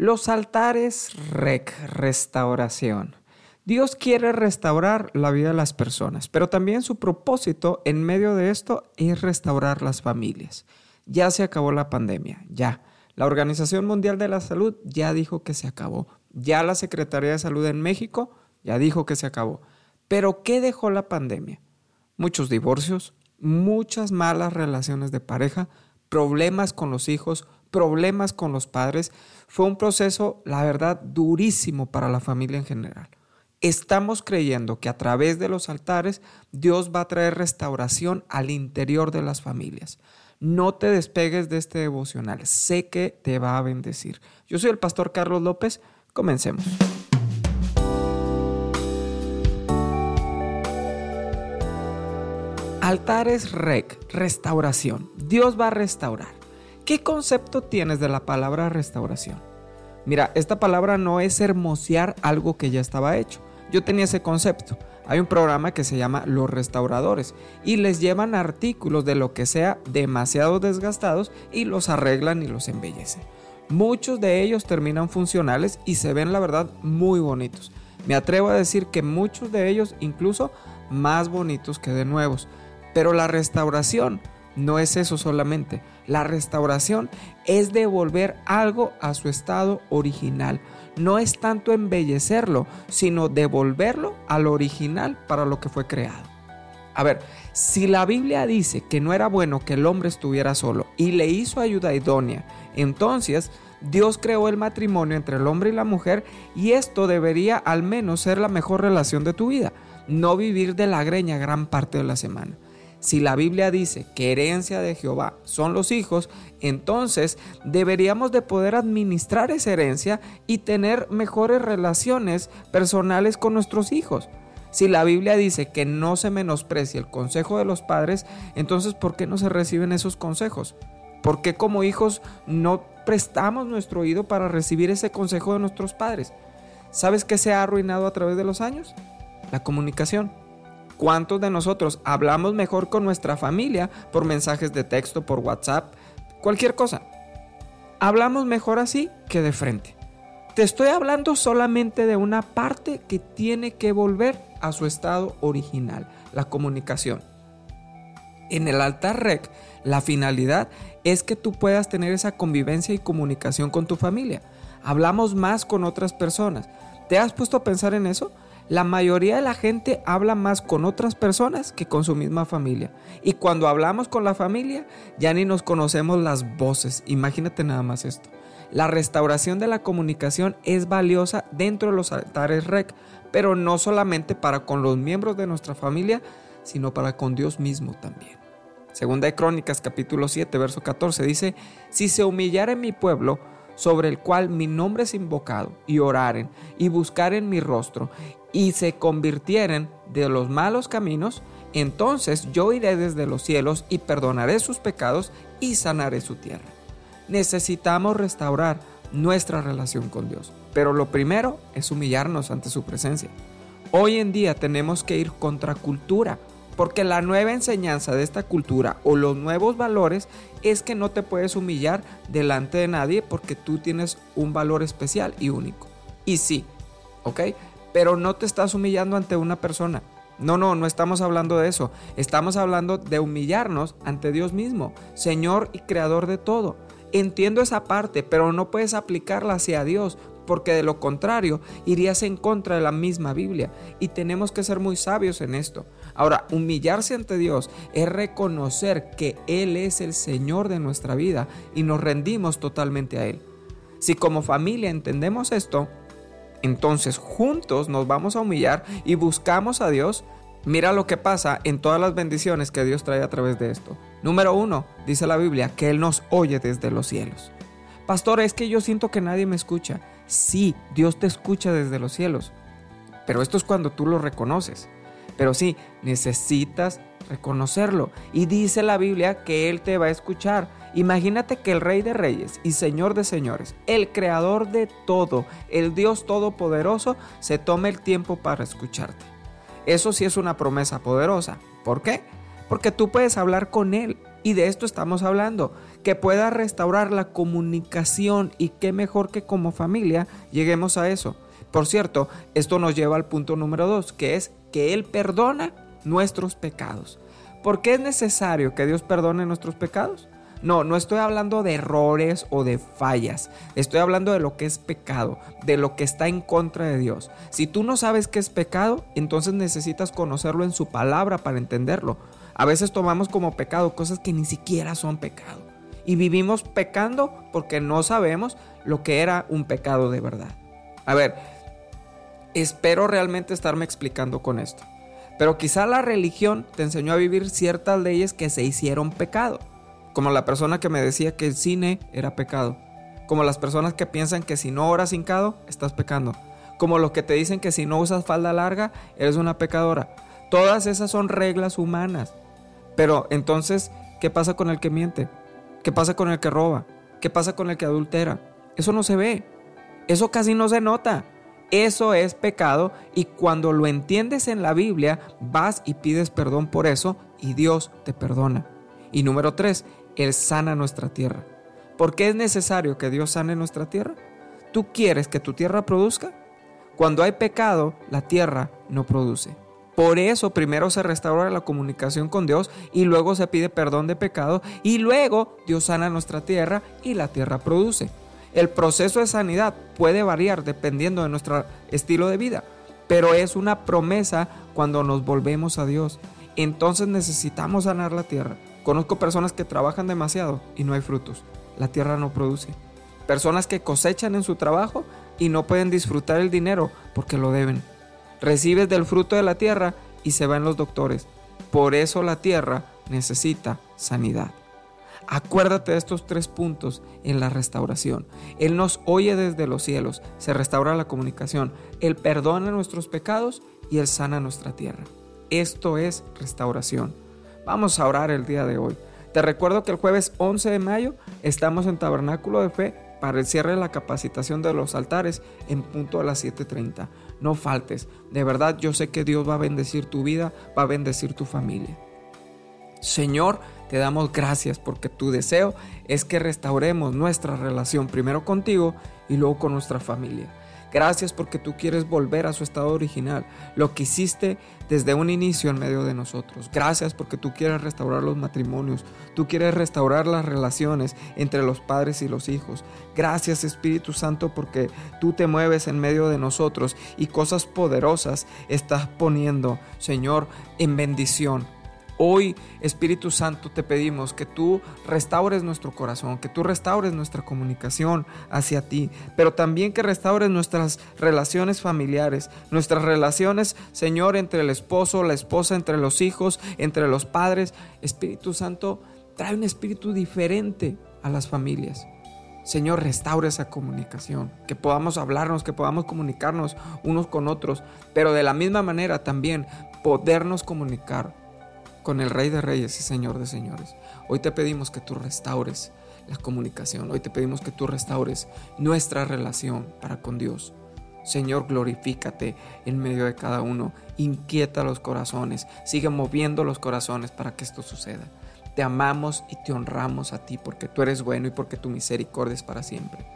Los altares rec, restauración. Dios quiere restaurar la vida de las personas, pero también su propósito en medio de esto es restaurar las familias. Ya se acabó la pandemia, ya. La Organización Mundial de la Salud ya dijo que se acabó. Ya la Secretaría de Salud en México ya dijo que se acabó. Pero ¿qué dejó la pandemia? Muchos divorcios, muchas malas relaciones de pareja, problemas con los hijos, problemas con los padres. Fue un proceso, la verdad, durísimo para la familia en general. Estamos creyendo que a través de los altares Dios va a traer restauración al interior de las familias. No te despegues de este devocional, sé que te va a bendecir. Yo soy el pastor Carlos López, comencemos. Altares rec, restauración. Dios va a restaurar. ¿Qué concepto tienes de la palabra restauración? Mira, esta palabra no es hermosear algo que ya estaba hecho. Yo tenía ese concepto. Hay un programa que se llama Los Restauradores y les llevan artículos de lo que sea demasiado desgastados y los arreglan y los embellecen. Muchos de ellos terminan funcionales y se ven la verdad muy bonitos. Me atrevo a decir que muchos de ellos incluso más bonitos que de nuevos. Pero la restauración no es eso solamente. La restauración es devolver algo a su estado original. No es tanto embellecerlo, sino devolverlo al original para lo que fue creado. A ver, si la Biblia dice que no era bueno que el hombre estuviera solo y le hizo ayuda idónea, entonces Dios creó el matrimonio entre el hombre y la mujer y esto debería al menos ser la mejor relación de tu vida, no vivir de la greña gran parte de la semana. Si la Biblia dice que herencia de Jehová son los hijos, entonces deberíamos de poder administrar esa herencia y tener mejores relaciones personales con nuestros hijos. Si la Biblia dice que no se menosprecia el consejo de los padres, entonces ¿por qué no se reciben esos consejos? ¿Por qué como hijos no prestamos nuestro oído para recibir ese consejo de nuestros padres? ¿Sabes qué se ha arruinado a través de los años? La comunicación. ¿Cuántos de nosotros hablamos mejor con nuestra familia por mensajes de texto, por WhatsApp, cualquier cosa? Hablamos mejor así que de frente. Te estoy hablando solamente de una parte que tiene que volver a su estado original, la comunicación. En el altar rec, la finalidad es que tú puedas tener esa convivencia y comunicación con tu familia. Hablamos más con otras personas. ¿Te has puesto a pensar en eso? La mayoría de la gente habla más con otras personas que con su misma familia. Y cuando hablamos con la familia, ya ni nos conocemos las voces. Imagínate nada más esto. La restauración de la comunicación es valiosa dentro de los altares REC, pero no solamente para con los miembros de nuestra familia, sino para con Dios mismo también. Segunda de Crónicas capítulo 7, verso 14 dice, si se humillara en mi pueblo, sobre el cual mi nombre es invocado, y oraren, y buscaren mi rostro, y se convirtieren de los malos caminos, entonces yo iré desde los cielos y perdonaré sus pecados y sanaré su tierra. Necesitamos restaurar nuestra relación con Dios, pero lo primero es humillarnos ante su presencia. Hoy en día tenemos que ir contra cultura, porque la nueva enseñanza de esta cultura o los nuevos valores es que no te puedes humillar delante de nadie porque tú tienes un valor especial y único. Y sí, ¿ok? Pero no te estás humillando ante una persona. No, no, no estamos hablando de eso. Estamos hablando de humillarnos ante Dios mismo, Señor y Creador de todo. Entiendo esa parte, pero no puedes aplicarla hacia Dios, porque de lo contrario irías en contra de la misma Biblia. Y tenemos que ser muy sabios en esto. Ahora, humillarse ante Dios es reconocer que Él es el Señor de nuestra vida y nos rendimos totalmente a Él. Si como familia entendemos esto, entonces juntos nos vamos a humillar y buscamos a Dios. Mira lo que pasa en todas las bendiciones que Dios trae a través de esto. Número uno, dice la Biblia, que Él nos oye desde los cielos. Pastor, es que yo siento que nadie me escucha. Sí, Dios te escucha desde los cielos. Pero esto es cuando tú lo reconoces. Pero sí, necesitas reconocerlo. Y dice la Biblia que Él te va a escuchar. Imagínate que el Rey de Reyes y Señor de Señores, el Creador de todo, el Dios Todopoderoso, se tome el tiempo para escucharte. Eso sí es una promesa poderosa. ¿Por qué? Porque tú puedes hablar con Él Y de esto estamos hablando, que pueda restaurar la comunicación y qué mejor que como familia lleguemos a eso. Por cierto, esto nos lleva al punto número dos, que es que Él perdona nuestros pecados. ¿Por qué es necesario que Dios perdone nuestros pecados? No, no estoy hablando de errores o de fallas. Estoy hablando de lo que es pecado, de lo que está en contra de Dios. Si tú no sabes qué es pecado, entonces necesitas conocerlo en su palabra para entenderlo. A veces tomamos como pecado cosas que ni siquiera son pecado. Y vivimos pecando porque no sabemos lo que era un pecado de verdad. A ver, espero realmente estarme explicando con esto. Pero quizá la religión te enseñó a vivir ciertas leyes que se hicieron pecado. Como la persona que me decía que el cine era pecado. Como las personas que piensan que si no oras hincado, estás pecando. Como los que te dicen que si no usas falda larga, eres una pecadora. Todas esas son reglas humanas. Pero entonces, ¿qué pasa con el que miente? ¿Qué pasa con el que roba? ¿Qué pasa con el que adultera? Eso no se ve. Eso casi no se nota. Eso es pecado y cuando lo entiendes en la Biblia, vas y pides perdón por eso y Dios te perdona. Y número tres, Él sana nuestra tierra. ¿Por qué es necesario que Dios sane nuestra tierra? ¿Tú quieres que tu tierra produzca? Cuando hay pecado, la tierra no produce. Por eso primero se restaura la comunicación con Dios y luego se pide perdón de pecado y luego Dios sana nuestra tierra y la tierra produce. El proceso de sanidad puede variar dependiendo de nuestro estilo de vida, pero es una promesa cuando nos volvemos a Dios. Entonces necesitamos sanar la tierra. Conozco personas que trabajan demasiado y no hay frutos. La tierra no produce. Personas que cosechan en su trabajo y no pueden disfrutar el dinero porque lo deben. Recibes del fruto de la tierra y se van los doctores. Por eso la tierra necesita sanidad. Acuérdate de estos tres puntos en la restauración. Él nos oye desde los cielos, se restaura la comunicación, Él perdona nuestros pecados y Él sana nuestra tierra. Esto es restauración. Vamos a orar el día de hoy. Te recuerdo que el jueves 11 de mayo estamos en Tabernáculo de Fe para el cierre de la capacitación de los altares en punto a las 7.30. No faltes. De verdad yo sé que Dios va a bendecir tu vida, va a bendecir tu familia. Señor, te damos gracias porque tu deseo es que restauremos nuestra relación primero contigo y luego con nuestra familia. Gracias porque tú quieres volver a su estado original, lo que hiciste desde un inicio en medio de nosotros. Gracias porque tú quieres restaurar los matrimonios, tú quieres restaurar las relaciones entre los padres y los hijos. Gracias Espíritu Santo porque tú te mueves en medio de nosotros y cosas poderosas estás poniendo, Señor, en bendición Hoy, Espíritu Santo, te pedimos que tú restaures nuestro corazón, que tú restaures nuestra comunicación hacia ti, pero también que restaures nuestras relaciones familiares, nuestras relaciones, Señor, entre el esposo, la esposa, entre los hijos, entre los padres. Espíritu Santo, trae un espíritu diferente a las familias. Señor, restaure esa comunicación, que podamos hablarnos, que podamos comunicarnos unos con otros, pero de la misma manera también podernos comunicar con el Rey de Reyes y Señor de Señores. Hoy te pedimos que tú restaures la comunicación. Hoy te pedimos que tú restaures nuestra relación para con Dios. Señor, glorifícate en medio de cada uno. Inquieta los corazones. Sigue moviendo los corazones para que esto suceda. Te amamos y te honramos a ti porque tú eres bueno y porque tu misericordia es para siempre.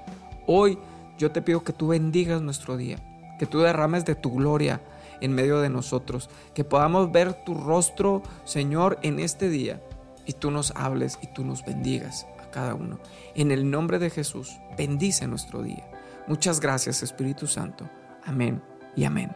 Hoy yo te pido que tú bendigas nuestro día, que tú derrames de tu gloria en medio de nosotros, que podamos ver tu rostro, Señor, en este día y tú nos hables y tú nos bendigas a cada uno. En el nombre de Jesús, bendice nuestro día. Muchas gracias, Espíritu Santo. Amén y amén.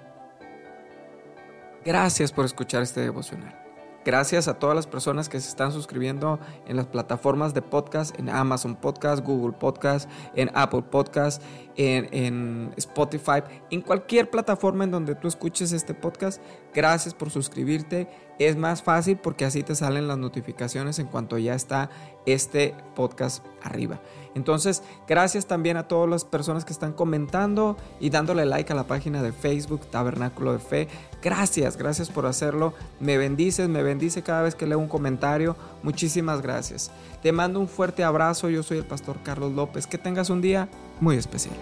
Gracias por escuchar este devocional. Gracias a todas las personas que se están suscribiendo en las plataformas de podcast, en Amazon Podcast, Google Podcast, en Apple Podcast, en, en, Spotify, en cualquier plataforma en donde tú escuches este podcast. Gracias por suscribirte. Es más fácil porque así te salen las notificaciones en cuanto ya está este podcast arriba. Entonces, gracias también a todas las personas que están comentando y dándole like a la página de Facebook Tabernáculo de Fe. Gracias, gracias por hacerlo. Me bendices, me bendice cada vez que leo un comentario. Muchísimas gracias. Te mando un fuerte abrazo. Yo soy el pastor Carlos López. Que tengas un día muy especial.